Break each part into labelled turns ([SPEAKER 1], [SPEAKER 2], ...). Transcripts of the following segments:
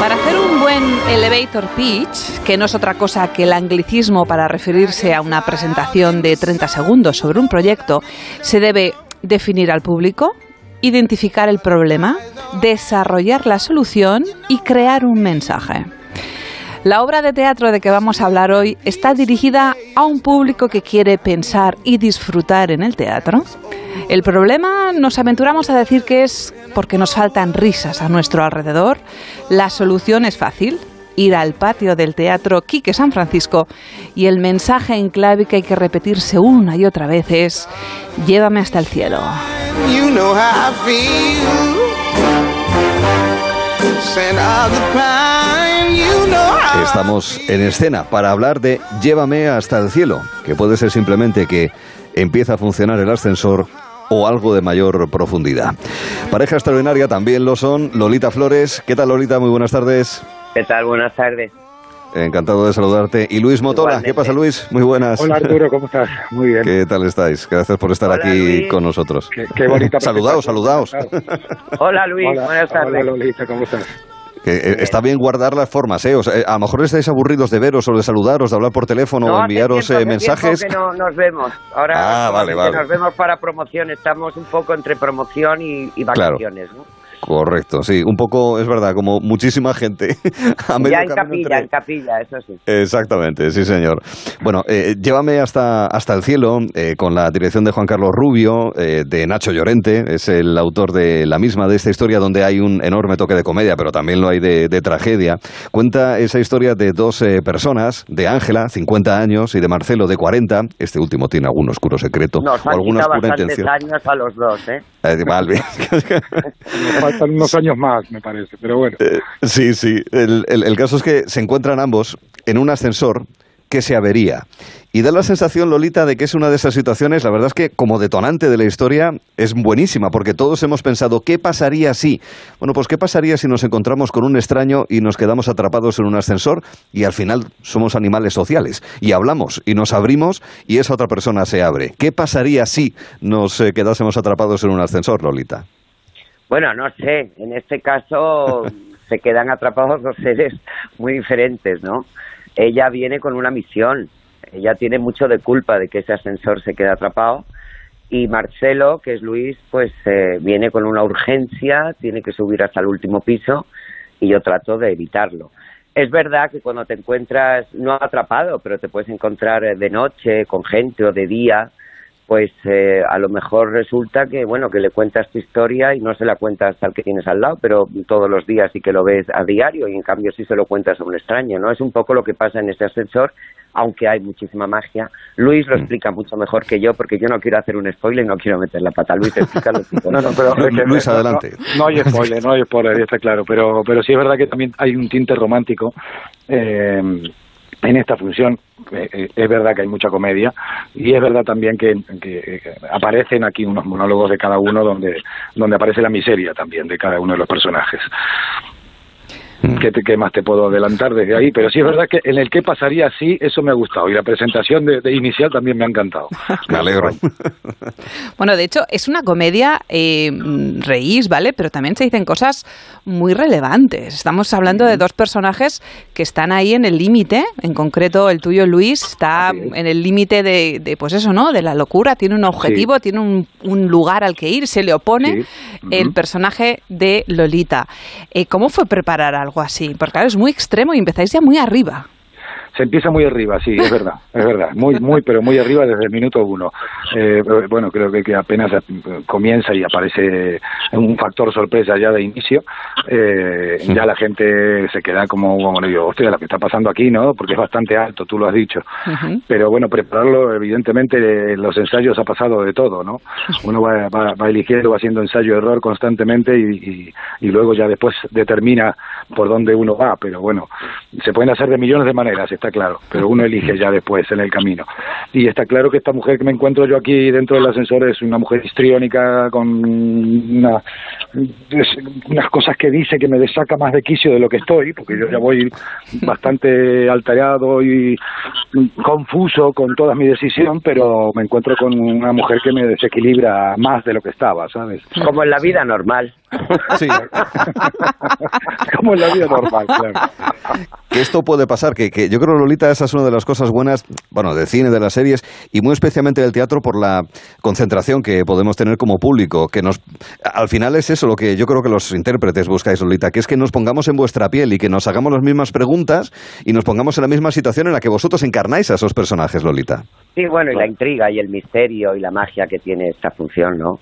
[SPEAKER 1] Para hacer un buen elevator pitch, que no es otra cosa que el anglicismo para referirse a una presentación de 30 segundos sobre un proyecto, se debe definir al público, identificar el problema, desarrollar la solución y crear un mensaje. La obra de teatro de que vamos a hablar hoy está dirigida a un público que quiere pensar y disfrutar en el teatro. El problema nos aventuramos a decir que es porque nos faltan risas a nuestro alrededor. La solución es fácil, ir al patio del Teatro Quique San Francisco y el mensaje en clave que hay que repetirse una y otra vez es llévame hasta el cielo.
[SPEAKER 2] Estamos en escena para hablar de Llévame hasta el cielo, que puede ser simplemente que empieza a funcionar el ascensor o algo de mayor profundidad. Pareja extraordinaria también lo son Lolita Flores. ¿Qué tal Lolita? Muy buenas tardes.
[SPEAKER 3] ¿Qué tal? Buenas tardes.
[SPEAKER 2] Encantado de saludarte. Y Luis Motola, ¿qué pasa Luis? Muy buenas.
[SPEAKER 4] Hola Arturo, ¿cómo estás? Muy bien.
[SPEAKER 2] ¿Qué tal estáis? Gracias por estar aquí con nosotros.
[SPEAKER 4] Qué, bonita.
[SPEAKER 2] saludaos, saludaos.
[SPEAKER 3] Hola Luis, buenas tardes.
[SPEAKER 4] Hola Lolita, ¿cómo estás?
[SPEAKER 2] Eh, está bien guardar las formas, ¿eh? eh, a lo mejor estáis aburridos de veros o de saludaros, de hablar por teléfono o enviaros
[SPEAKER 3] eh,
[SPEAKER 2] mensajes.
[SPEAKER 3] que no nos vemos. Ahora
[SPEAKER 2] ah, vale, vale.
[SPEAKER 3] nos vemos para promoción. Estamos un poco entre promoción y, vacaciones, ¿no?
[SPEAKER 2] Correcto, sí, un poco, es verdad, como muchísima gente.
[SPEAKER 3] ya en capilla, en capilla, eso sí.
[SPEAKER 2] Exactamente, sí señor. Bueno, eh, llévame hasta, hasta el cielo eh, con la dirección de Juan Carlos Rubio, eh, de Nacho Llorente, es el autor de la misma, de esta historia donde hay un enorme toque de comedia, pero también lo hay de, tragedia. Cuenta esa historia de dos personas, de Ángela, 50 años, y de Marcelo, de 40. Este último tiene algún oscuro secreto
[SPEAKER 3] Nos
[SPEAKER 2] o alguna oscura
[SPEAKER 3] intención. años a los dos, ¿eh?
[SPEAKER 4] Faltan unos años más, me parece, pero bueno.
[SPEAKER 2] Eh, sí, sí. El, el, caso es que se encuentran ambos en un ascensor que se avería. Y da la sensación, Lolita, de que es una de esas situaciones, la verdad es que como detonante de la historia es buenísima, porque todos hemos pensado, ¿qué pasaría si? Bueno, pues ¿qué pasaría si nos encontramos con un extraño y nos quedamos atrapados en un ascensor y al final somos animales sociales y hablamos y nos abrimos y esa otra persona se abre? ¿Qué pasaría si nos eh, quedásemos atrapados en un ascensor, Lolita?
[SPEAKER 3] Bueno, no sé, en este caso se quedan atrapados dos seres muy diferentes, ¿no? Ella viene con una misión, ella tiene mucho de culpa de que ese ascensor se quede atrapado y Marcelo, que es Luis, pues eh, viene con una urgencia, tiene que subir hasta el último piso y yo trato de evitarlo. Es verdad que cuando te encuentras, no atrapado, pero te puedes encontrar de noche con gente o de día, pues eh, a lo mejor resulta que bueno que le cuentas tu historia y no se la cuentas al que tienes al lado pero todos los días sí que lo ves a diario y en cambio sí se lo cuentas a un extraño no es un poco lo que pasa en este ascensor aunque hay muchísima magia. Luis lo mm. explica mucho mejor que yo porque yo no quiero hacer un spoiler y no quiero meter la pata. Luis explícalo
[SPEAKER 4] no, no, pero
[SPEAKER 2] Luis adelante.
[SPEAKER 4] No, hay spoiler no hay spoiler está claro pero pero sí es verdad que también hay un tinte romántico eh, en esta función eh, eh, es verdad que hay mucha comedia y es verdad también que, aparecen aquí unos monólogos de cada uno donde, donde aparece la miseria también de cada uno de los personajes. Mm. ¿Qué, más te puedo adelantar desde ahí? Pero sí es verdad que en el que pasaría así, eso me ha gustado. Y la presentación de, inicial también me ha encantado.
[SPEAKER 2] me alegro.
[SPEAKER 1] bueno, de hecho, es una comedia, eh, reís, ¿vale? Pero también se dicen cosas muy relevantes. Estamos hablando de dos personajes que están ahí en el límite. En concreto, el tuyo, Luis, está en el límite de, pues eso, ¿no? De la locura. Tiene un objetivo, tiene un, lugar al que ir, se le opone el personaje de Lolita. Eh, ¿Cómo fue preparar algo? Así? Porque claro, es muy extremo y empezáis ya muy arriba
[SPEAKER 4] se empieza muy arriba, sí, es verdad, es verdad, muy, muy, pero muy arriba desde el minuto uno. Eh, bueno, creo que, que, apenas comienza y aparece un factor sorpresa ya de inicio, eh, ya la gente se queda como, bueno, digo, hostia, lo que está pasando aquí, ¿no? Porque es bastante alto, tú lo has dicho. Pero bueno, prepararlo, evidentemente, los ensayos ha pasado de todo, ¿no? Uno va, va, eligiendo, va haciendo ensayo-error constantemente y, y luego ya después determina por dónde uno va, pero bueno, se pueden hacer de millones de maneras está claro, pero uno elige ya después en el camino. Y está claro que esta mujer que me encuentro yo aquí dentro del ascensor es una mujer histriónica con una, unas cosas que dice que me desaca más de quicio de lo que estoy, porque yo ya voy bastante alterado y confuso con toda mi decisión, pero me encuentro con una mujer que me desequilibra más de lo que estaba, ¿sabes?
[SPEAKER 3] Como en la vida normal.
[SPEAKER 2] Sí.
[SPEAKER 4] Como en la vida normal, claro.
[SPEAKER 2] que esto puede pasar, que, que yo creo, Lolita, esa es una de las cosas buenas, bueno, del cine, de las series, y muy especialmente del teatro por la concentración que podemos tener como público, que nos, al final es eso lo que yo creo que los intérpretes buscáis, Lolita, que es que nos pongamos en vuestra piel y que nos hagamos las mismas preguntas y nos pongamos en la misma situación en la que vosotros encarnáis a esos personajes, Lolita.
[SPEAKER 3] Sí, bueno, y la intriga y el misterio y la magia que tiene esta función, ¿no?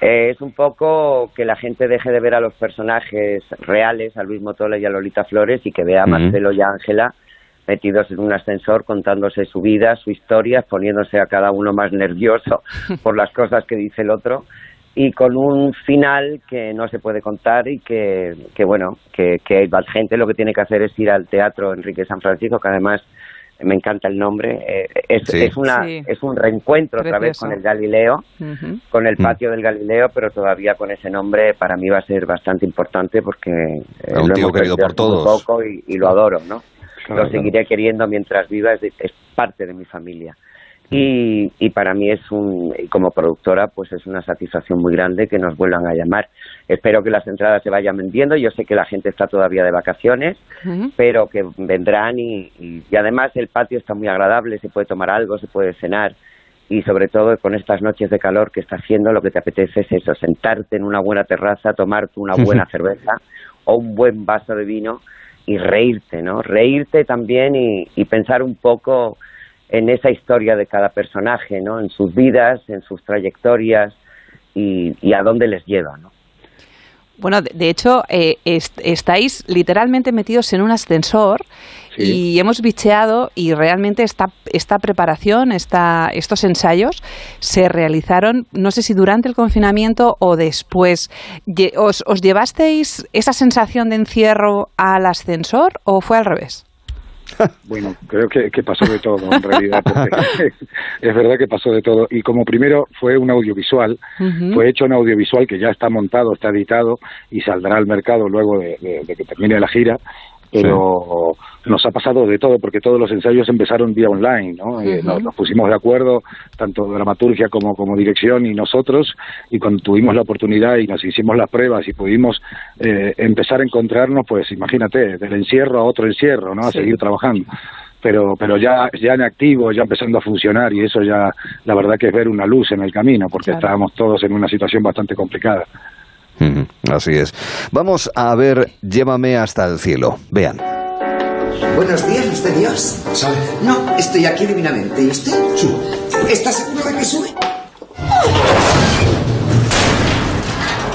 [SPEAKER 3] Eh, es un poco que la gente deje de ver a los personajes reales, a Luis Motola y a Lolita Flores, y que vea a. Marcelo y a Ángela metidos en un ascensor contándose su vida, su historia, poniéndose a cada uno más nervioso por las cosas que dice el otro y con un final que no se puede contar y que, que bueno, que, que la gente lo que tiene que hacer es ir al Teatro Enrique San Francisco, que además me encanta el nombre, eh, es,
[SPEAKER 2] Sí.
[SPEAKER 3] es, una,
[SPEAKER 1] Sí.
[SPEAKER 3] es un reencuentro otra vez
[SPEAKER 1] Precioso.
[SPEAKER 3] con el Galileo con el
[SPEAKER 2] Mm.
[SPEAKER 3] patio del Galileo, pero todavía con ese nombre para mí va a ser bastante importante porque eh,
[SPEAKER 2] un
[SPEAKER 3] lo
[SPEAKER 2] tío
[SPEAKER 3] hemos
[SPEAKER 2] querido por todos.
[SPEAKER 3] poco y, y lo adoro, ¿no?
[SPEAKER 4] Claro,
[SPEAKER 3] lo seguiré queriendo mientras viva, es, es parte de mi familia. Y, y para mí es un, como productora, pues es una satisfacción muy grande que nos vuelvan a llamar. Espero que las entradas se vayan vendiendo. Yo sé que la gente está todavía de vacaciones, pero que vendrán y, y, y además el patio está muy agradable, se puede tomar algo, se puede cenar y sobre todo con estas noches de calor que está haciendo lo que te apetece es eso, sentarte en una buena terraza, tomarte una buena cerveza o un buen vaso de vino y reírte, ¿no? Reírte también y, y pensar un poco en esa historia de cada personaje, ¿no? En sus vidas, en sus trayectorias y, y a dónde les lleva, ¿no?
[SPEAKER 1] Bueno, de, hecho, eh, est- estáis literalmente metidos en un ascensor
[SPEAKER 4] Sí.
[SPEAKER 1] y hemos bicheado y realmente esta, esta preparación, esta, estos ensayos se realizaron, no sé si durante el confinamiento o después. ¿Os, os llevasteis esa sensación de encierro al ascensor o fue al revés?
[SPEAKER 4] Bueno, creo que, que pasó de todo en realidad, porque es verdad que pasó de todo. Y como primero fue un audiovisual, fue hecho un audiovisual que ya está montado, está editado y saldrá al mercado luego de, de- de que termine la gira. Pero nos ha pasado de todo, porque todos los ensayos empezaron vía online, ¿no?
[SPEAKER 1] Ujú.
[SPEAKER 4] nos, nos pusimos de acuerdo, tanto dramaturgia como, como dirección y nosotros, y cuando tuvimos la oportunidad y nos hicimos las pruebas y pudimos eh, empezar a encontrarnos, pues imagínate, del encierro a otro encierro, ¿no? A
[SPEAKER 1] Sí.
[SPEAKER 4] seguir trabajando pero pero ya ya en activo, ya empezando a funcionar y eso ya la verdad que es ver una luz en el camino porque
[SPEAKER 1] Claro.
[SPEAKER 4] estábamos todos en una situación bastante complicada.
[SPEAKER 2] Así es. Vamos a ver Llévame hasta el cielo. Vean.
[SPEAKER 5] Buenos días, ¿es de Dios? No, estoy aquí divinamente. ¿Y usted?
[SPEAKER 6] Subo.
[SPEAKER 5] ¿Está seguro de que sube?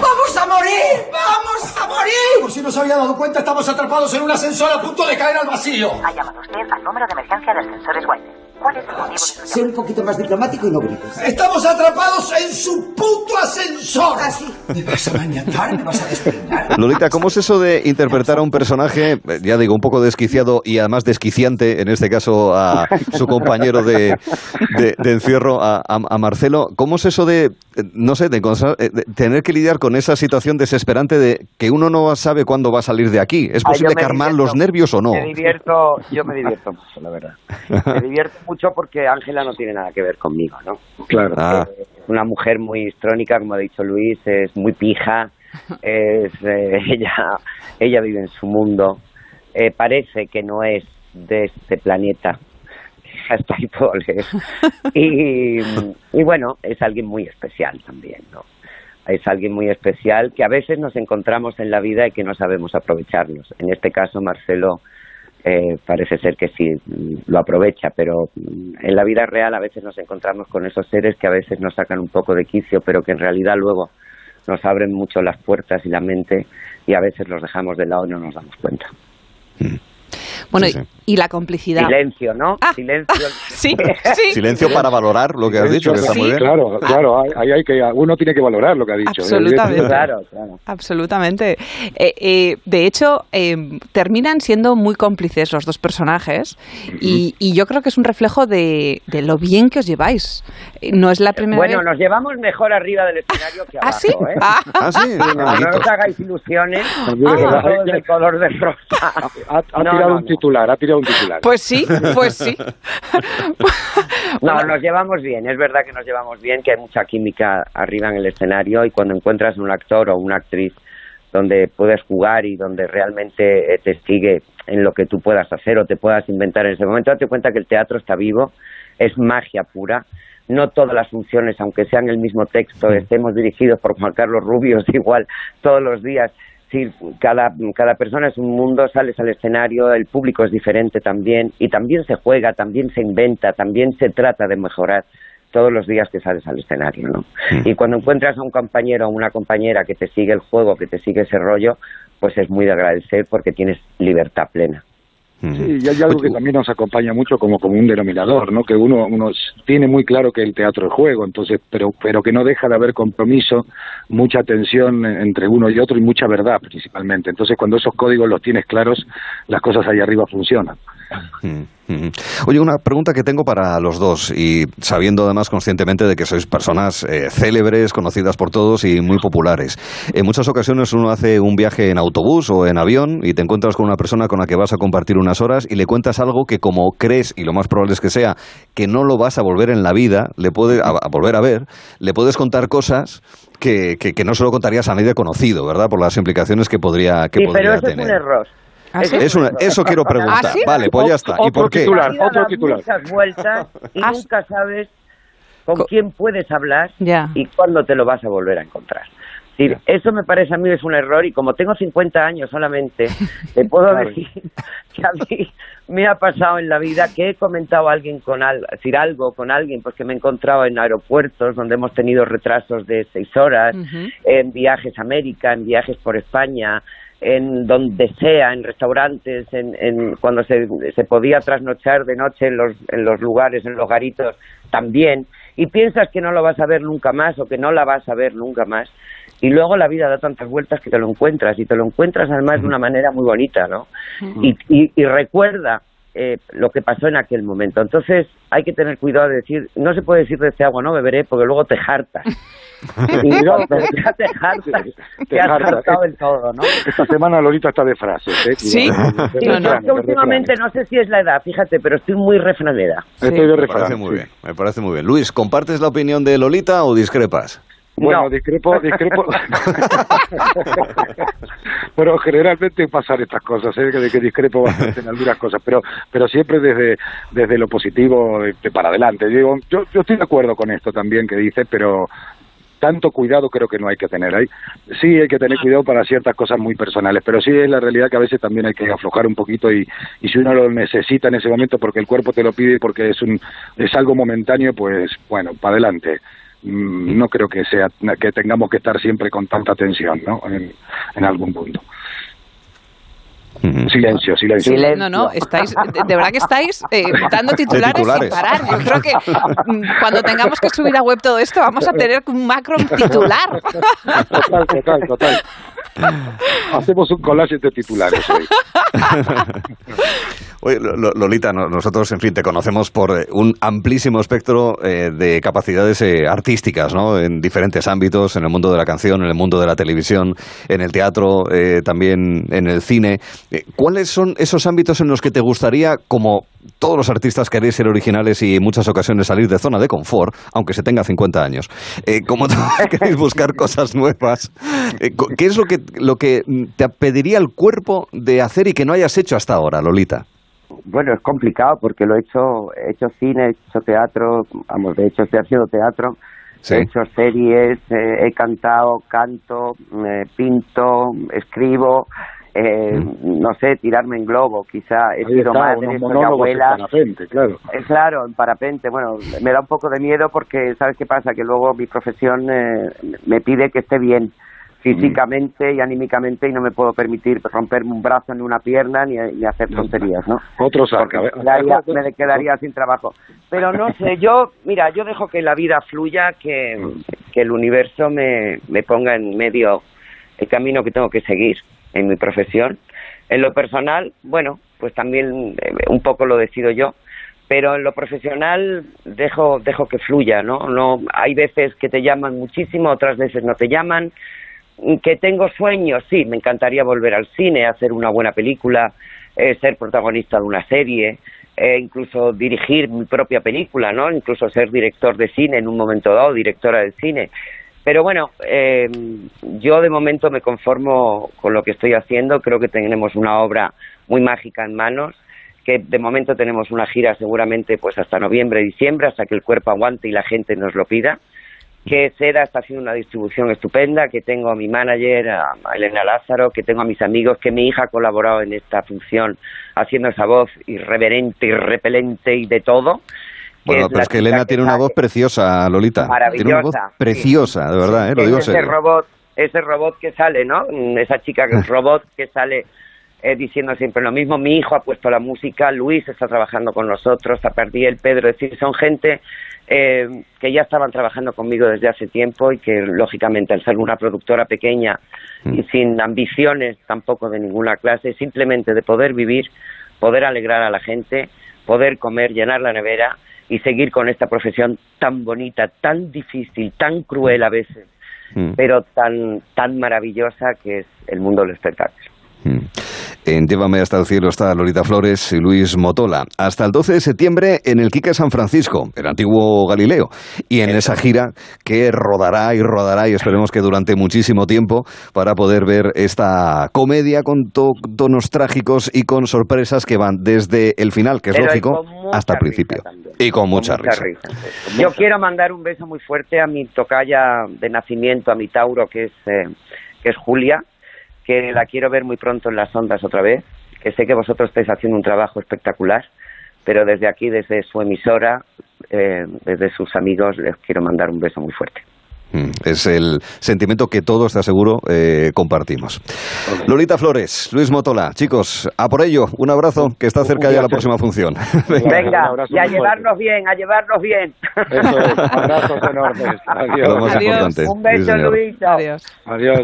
[SPEAKER 5] ¡Vamos a morir! ¡Vamos a morir!
[SPEAKER 6] Por si no se había dado cuenta, estamos atrapados en un ascensor a punto de caer al vacío.
[SPEAKER 7] Ha llamado usted al número de emergencia de ascensores White. ¿Cuál es el motivo de su
[SPEAKER 5] Sé un poquito más diplomático y no grites.
[SPEAKER 6] Estamos atrapados en su puto ascensor.
[SPEAKER 5] ¿Ah, sí?
[SPEAKER 6] ¿Me vas a maniatar? ¿Me vas a despeinar?
[SPEAKER 2] Lolita, ¿cómo es eso de interpretar a un personaje, ya digo, un poco desquiciado y además desquiciante, en este caso a su compañero de, de- de encierro, a, a- a Marcelo? ¿Cómo es eso de, no sé, de, eh, de tener que lidiar con esa situación desesperante de que uno no sabe cuándo va a salir de aquí? ¿Es
[SPEAKER 3] Ah,
[SPEAKER 2] posible calmar
[SPEAKER 3] divierto.
[SPEAKER 2] los nervios o no?
[SPEAKER 3] Me divierto, yo me divierto mucho, la verdad. Me divierto mucho porque Ángela no tiene nada que ver conmigo, ¿no?
[SPEAKER 4] Claro.
[SPEAKER 2] Ah.
[SPEAKER 3] Eh, Es una mujer muy histrónica, como ha dicho Luis, es muy pija, es eh, ella, ella vive en su mundo, eh, parece que no es de este planeta. Hasta ahí puedo leer. Y, y bueno, es alguien muy especial también, ¿no? Es alguien muy especial que a veces nos encontramos en la vida y que no sabemos aprovecharnos. En este caso, Marcelo eh, parece ser que sí mm, lo aprovecha, pero mm, en la vida real a veces nos encontramos con esos seres que a veces nos sacan un poco de quicio, pero que en realidad luego nos abren mucho las puertas y la mente y a veces los dejamos de lado y no nos damos cuenta.
[SPEAKER 1] Bueno,
[SPEAKER 2] Sí, sí.
[SPEAKER 1] Y la complicidad.
[SPEAKER 3] Silencio, ¿no?
[SPEAKER 1] Ah.
[SPEAKER 3] Silencio.
[SPEAKER 1] Sí, sí.
[SPEAKER 2] Silencio para valorar lo que has dicho, que está
[SPEAKER 1] Sí.
[SPEAKER 2] muy bien.
[SPEAKER 4] Claro, claro, ahí hay que, uno tiene que valorar lo que ha dicho.
[SPEAKER 1] Absolutamente.
[SPEAKER 3] Claro, claro.
[SPEAKER 1] Absolutamente. Eh, eh, de hecho, eh, terminan siendo muy cómplices los dos personajes y, y yo creo que es un reflejo de, de lo bien que os lleváis. Eh, No es la primera
[SPEAKER 3] Bueno,
[SPEAKER 1] vez.
[SPEAKER 3] nos llevamos mejor arriba del escenario que
[SPEAKER 1] ¿Ah,
[SPEAKER 3] abajo,
[SPEAKER 1] sí?
[SPEAKER 3] ¿eh?
[SPEAKER 1] Ah.
[SPEAKER 2] Ah, sí.
[SPEAKER 3] Sí, no, no os hagáis ilusiones.
[SPEAKER 4] Verdad.
[SPEAKER 3] todos del color de rosa.
[SPEAKER 4] Ha, ha
[SPEAKER 3] No,
[SPEAKER 4] tirado
[SPEAKER 3] no,
[SPEAKER 4] un
[SPEAKER 3] no.
[SPEAKER 4] titular, ha tirado un titular.
[SPEAKER 1] Pues sí, pues sí.
[SPEAKER 3] No, nos llevamos bien. Es verdad que nos llevamos bien, que hay mucha química arriba en el escenario y cuando encuentras un actor o una actriz donde puedes jugar y donde realmente eh, te sigue en lo que tú puedas hacer o te puedas inventar en ese momento, date cuenta que el teatro está vivo, es magia pura. No todas las funciones, aunque sean el mismo texto, estemos dirigidos por Juan Carlos Rubios igual todos los días. Sí, cada, cada persona es un mundo, sales al escenario, el público es diferente también y también se juega, también se inventa, también se trata de mejorar todos los días que sales al escenario, ¿no? Y cuando encuentras a un compañero o una compañera que te sigue el juego, que te sigue ese rollo, pues es muy de agradecer porque tienes libertad plena.
[SPEAKER 4] Sí, y hay algo que también nos acompaña mucho como, como un denominador, ¿no? Que uno, uno tiene muy claro que el teatro es juego, entonces, pero, pero que no deja de haber compromiso, mucha tensión entre uno y otro y mucha verdad principalmente. Entonces, cuando esos códigos los tienes claros, las cosas ahí arriba funcionan.
[SPEAKER 2] Oye, una pregunta que tengo para los dos y sabiendo además conscientemente de que sois personas eh, célebres, conocidas por todos y muy populares. En muchas ocasiones uno hace un viaje en autobús o en avión y te encuentras con una persona con la que vas a compartir unas horas y le cuentas algo que como crees, y lo más probable es que sea, que no lo vas a volver en la vida, le puede, a, a volver a ver, le puedes contar cosas que, que, que no se lo contarías a nadie conocido, ¿verdad? Por las implicaciones que podría, que
[SPEAKER 3] sí,
[SPEAKER 2] podría
[SPEAKER 3] pero eso
[SPEAKER 2] tener.
[SPEAKER 3] es un error.
[SPEAKER 1] ¿Ah,
[SPEAKER 3] Eso
[SPEAKER 1] sí?
[SPEAKER 2] Es una- eso quiero preguntar.
[SPEAKER 1] ¿Ah, sí?
[SPEAKER 2] Vale, pues ya está. ¿Y por qué?
[SPEAKER 4] titular. Otro titular.
[SPEAKER 3] muchas vueltas y
[SPEAKER 1] Ah,
[SPEAKER 3] nunca sabes con
[SPEAKER 1] Co-
[SPEAKER 3] quién puedes hablar
[SPEAKER 1] Ya.
[SPEAKER 3] y cuándo te lo vas a volver a encontrar. Decir, eso me parece a mí es un error y como tengo 50 años solamente, te puedo decir que a mí me ha pasado en la vida que he comentado a alguien con al, decir algo con alguien, pues que me he encontrado en aeropuertos donde hemos tenido retrasos de seis horas, en viajes a América, en viajes por España, en donde sea, en restaurantes, en, en cuando se, se podía trasnochar de noche en los, en los lugares, en los garitos, también, y piensas que no lo vas a ver nunca más o que no la vas a ver nunca más, y luego la vida da tantas vueltas que te lo encuentras, y te lo encuentras además de una manera muy bonita, ¿no? Y, y, y recuerda eh, lo que pasó en aquel momento. Entonces hay que tener cuidado de decir, no se puede decir de este agua no beberé porque luego te jartas. y ya te jartas,
[SPEAKER 4] Te
[SPEAKER 3] te has hartado en todo, ¿no?
[SPEAKER 4] Esta semana Lolita está de frases, ¿eh?
[SPEAKER 1] Sí.
[SPEAKER 3] Sí,
[SPEAKER 1] No,
[SPEAKER 3] yo
[SPEAKER 1] no.
[SPEAKER 3] es que últimamente no sé si es la edad, fíjate, pero estoy muy refranera.
[SPEAKER 4] refranes. Estoy de
[SPEAKER 2] Me parece
[SPEAKER 4] refranes,
[SPEAKER 2] muy
[SPEAKER 4] sí.
[SPEAKER 2] bien, me parece muy bien. Luis, ¿compartes la opinión de Lolita o discrepas?
[SPEAKER 4] Bueno,
[SPEAKER 3] No.
[SPEAKER 4] discrepo, discrepo. pero generalmente pasan estas cosas, ¿eh? de que discrepo bastante en algunas cosas, pero pero siempre desde desde lo positivo de, de para adelante. Yo, digo, yo yo estoy de acuerdo con esto también que dice, pero tanto cuidado creo que no hay que tener ahí. Sí hay que tener cuidado para ciertas cosas muy personales, pero sí es la realidad que a veces también hay que aflojar un poquito y, y si uno lo necesita en ese momento porque el cuerpo te lo pide y porque es un es algo momentáneo, pues bueno, para adelante. Mm, No creo que sea que tengamos que estar siempre con tanta tensión, ¿no? En, en algún punto. Silencio, silencio.
[SPEAKER 3] Silencio.
[SPEAKER 1] No, no, estáis, de, verdad que estáis eh, dando titulares,
[SPEAKER 2] titulares.
[SPEAKER 1] sin parar. Yo creo que mm, cuando tengamos que subir a web todo esto, vamos a tener un macro titular.
[SPEAKER 4] Total, total, total. Hacemos un collage de titulares hoy.
[SPEAKER 2] Oye, Lo- Lo- Lolita, no- nosotros, en fin, te conocemos por eh, un amplísimo espectro eh, de capacidades eh, artísticas, ¿no? En diferentes ámbitos, en el mundo de la canción, en el mundo de la televisión, en el teatro, también en el cine. ¿Cuáles son esos ámbitos en los que te gustaría, como todos los artistas queréis ser originales y en muchas ocasiones salir de zona de confort, aunque se tenga 50 años, eh, como queréis buscar cosas nuevas, ¿qué es lo que, lo que te pediría el cuerpo de hacer y que no hayas hecho hasta ahora, Lolita?
[SPEAKER 3] Bueno, es complicado porque lo he hecho, he hecho cine, he hecho teatro, vamos, de hecho estoy haciendo teatro,
[SPEAKER 2] Sí.
[SPEAKER 3] he hecho series, eh, he cantado, canto, eh, pinto, escribo, eh, no sé, tirarme en globo, quizá, he
[SPEAKER 4] Ahí
[SPEAKER 3] sido
[SPEAKER 4] está,
[SPEAKER 3] madre, soy abuela.
[SPEAKER 4] en parapente, claro.
[SPEAKER 3] Eh, Claro, en parapente. Bueno, me da un poco de miedo porque, ¿sabes qué pasa? Que luego mi profesión eh, me pide que esté bien físicamente y anímicamente y no me puedo permitir romperme un brazo ni una pierna ni, ni hacer tonterías, ¿no?
[SPEAKER 4] Otro saca.
[SPEAKER 3] me quedaría, me quedaría sin trabajo. Pero no sé, yo, mira, yo dejo que la vida fluya, que, que el universo me, me ponga en medio el camino que tengo que seguir en mi profesión. En lo personal, bueno, pues también eh, un poco lo decido yo, pero en lo profesional dejo dejo que fluya, ¿no? No hay veces que te llaman muchísimo, otras veces no te llaman. Que tengo sueños, sí, me encantaría volver al cine, hacer una buena película, eh, ser protagonista de una serie, eh, incluso dirigir mi propia película, ¿no? Incluso ser director de cine en un momento dado, directora de cine. Pero bueno, eh, yo de momento me conformo con lo que estoy haciendo. Creo que tenemos una obra muy mágica en manos, que de momento tenemos una gira seguramente pues hasta noviembre, diciembre, hasta que el cuerpo aguante y la gente nos lo pida. Que Seda está haciendo una distribución estupenda, que tengo a mi manager, a Elena Lázaro, que tengo a mis amigos, que mi hija ha colaborado en esta función haciendo esa voz irreverente, irrepelente y de todo.
[SPEAKER 2] Bueno, pero es que Elena tiene una voz preciosa, Lolita. Tiene una voz
[SPEAKER 3] Maravillosa,
[SPEAKER 2] preciosa, de verdad, ¿eh? lo
[SPEAKER 3] es
[SPEAKER 2] digo en
[SPEAKER 3] ese
[SPEAKER 2] serio.
[SPEAKER 3] robot, ese robot que sale, ¿no? Esa chica que es robot que sale eh, diciendo siempre lo mismo. Mi hijo ha puesto la música, Luis está trabajando con nosotros, el Pedro, es decir, son gente eh, que ya estaban trabajando conmigo desde hace tiempo y que lógicamente al ser una productora pequeña
[SPEAKER 2] Mm.
[SPEAKER 3] y sin ambiciones tampoco de ninguna clase, simplemente de poder vivir, poder alegrar a la gente, poder comer, llenar la nevera y seguir con esta profesión tan bonita, tan difícil, tan cruel a veces,
[SPEAKER 2] Mm.
[SPEAKER 3] pero tan tan maravillosa que es el mundo del espectáculo.
[SPEAKER 2] Mm. En Llévame hasta el cielo está Lolita Flores y Luis Motola. Hasta el 12 de septiembre en el Quique San Francisco, el antiguo Galileo. Y en esa gira que rodará y rodará y esperemos que durante muchísimo tiempo para poder ver esta comedia con to- tonos trágicos y con sorpresas que van desde el final, que es
[SPEAKER 3] Pero
[SPEAKER 2] lógico, hasta el principio.
[SPEAKER 3] también.
[SPEAKER 2] Y con mucha,
[SPEAKER 3] Con mucha
[SPEAKER 2] risa.
[SPEAKER 3] risa. Yo quiero mandar un beso muy fuerte a mi tocaya de nacimiento, a mi Tauro, que es, eh, que es Julia, que la quiero ver muy pronto en las ondas otra vez, que sé que vosotros estáis haciendo un trabajo espectacular, pero desde aquí, desde su emisora, eh, desde sus amigos, les quiero mandar un beso muy fuerte.
[SPEAKER 2] Mm, Es el sentimiento que todos, te aseguro, eh, compartimos. Lolita Flores, Luis Motola, chicos, a por ello, un abrazo, que está cerca ya la próxima función.
[SPEAKER 3] Venga, y a
[SPEAKER 4] fuerte.
[SPEAKER 3] llevarnos bien, a llevarnos bien.
[SPEAKER 4] Eso es, abrazos enormes. Adiós.
[SPEAKER 2] Lo más
[SPEAKER 1] Adiós.
[SPEAKER 2] importante.
[SPEAKER 3] un beso,
[SPEAKER 2] Sí.
[SPEAKER 1] Adiós.
[SPEAKER 4] Adiós.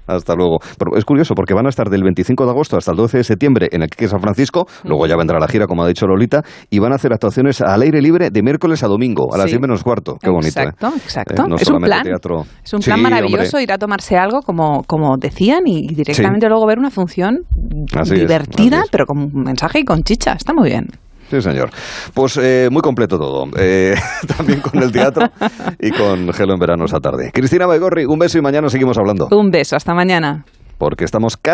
[SPEAKER 2] Hasta luego. Pero es curioso porque van a estar del 25 de agosto hasta el 12 de septiembre en el Quique San Francisco, luego ya vendrá la gira, como ha dicho Lolita, y van a hacer actuaciones al aire libre de miércoles a domingo, a las
[SPEAKER 1] Sí.
[SPEAKER 2] 10 menos cuarto. Qué bonito. ¿eh?
[SPEAKER 1] Exacto, exacto.
[SPEAKER 2] Eh, no
[SPEAKER 1] es un plan.
[SPEAKER 2] Teatro.
[SPEAKER 1] Es un
[SPEAKER 2] Sí,
[SPEAKER 1] plan maravilloso
[SPEAKER 2] hombre.
[SPEAKER 1] ir a tomarse algo, como, como decían, y directamente luego ver una función
[SPEAKER 2] Así
[SPEAKER 1] divertida,
[SPEAKER 2] es.
[SPEAKER 1] pero con un mensaje y con chicha. Está muy bien.
[SPEAKER 2] Sí, señor. Pues eh, muy completo todo. Eh, también con el teatro y con Gelo en verano esa tarde. Cristina Begorri, un beso y mañana seguimos hablando.
[SPEAKER 1] Un beso. Hasta mañana.
[SPEAKER 2] Porque estamos casi